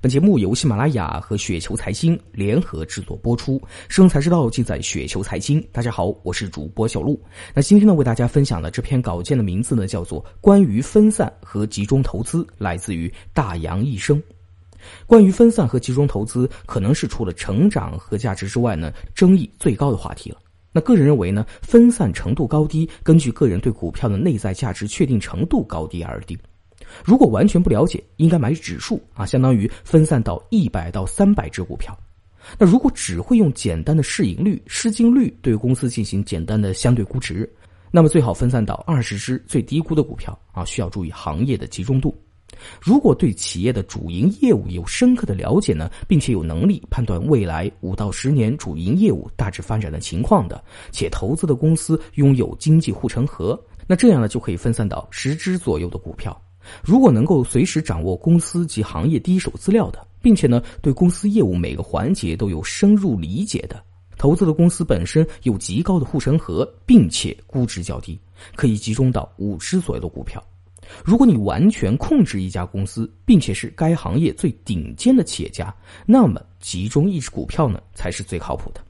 本节目由喜马拉雅和雪球财经联合制作播出，生财之道尽在雪球财经。大家好，我是主播小璐。那今天呢，为大家分享的这篇稿件的名字呢，叫做《关于分散和集中投资》，来自于大洋一生。关于分散和集中投资，可能是除了成长和价值之外呢，争议最高的话题了。那个人认为呢，分散程度高低，根据个人对股票的内在价值确定程度高低而定。如果完全不了解，应该买指数啊，相当于分散到一百到三百只股票。那如果只会用简单的市盈率、市净率对公司进行简单的相对估值，那么最好分散到二十只最低估的股票啊，需要注意行业的集中度。如果对企业的主营业务有深刻的了解呢，并且有能力判断未来五到十年主营业务大致发展的情况的，且投资的公司拥有经济护城河，那这样呢就可以分散到十只左右的股票。如果能够随时掌握公司及行业第一手资料的，并且呢对公司业务每个环节都有深入理解的，投资的公司本身有极高的护城河，并且估值较低，可以集中到五只左右的股票。如果你完全控制一家公司，并且是该行业最顶尖的企业家，那么集中一只股票呢才是最靠谱的。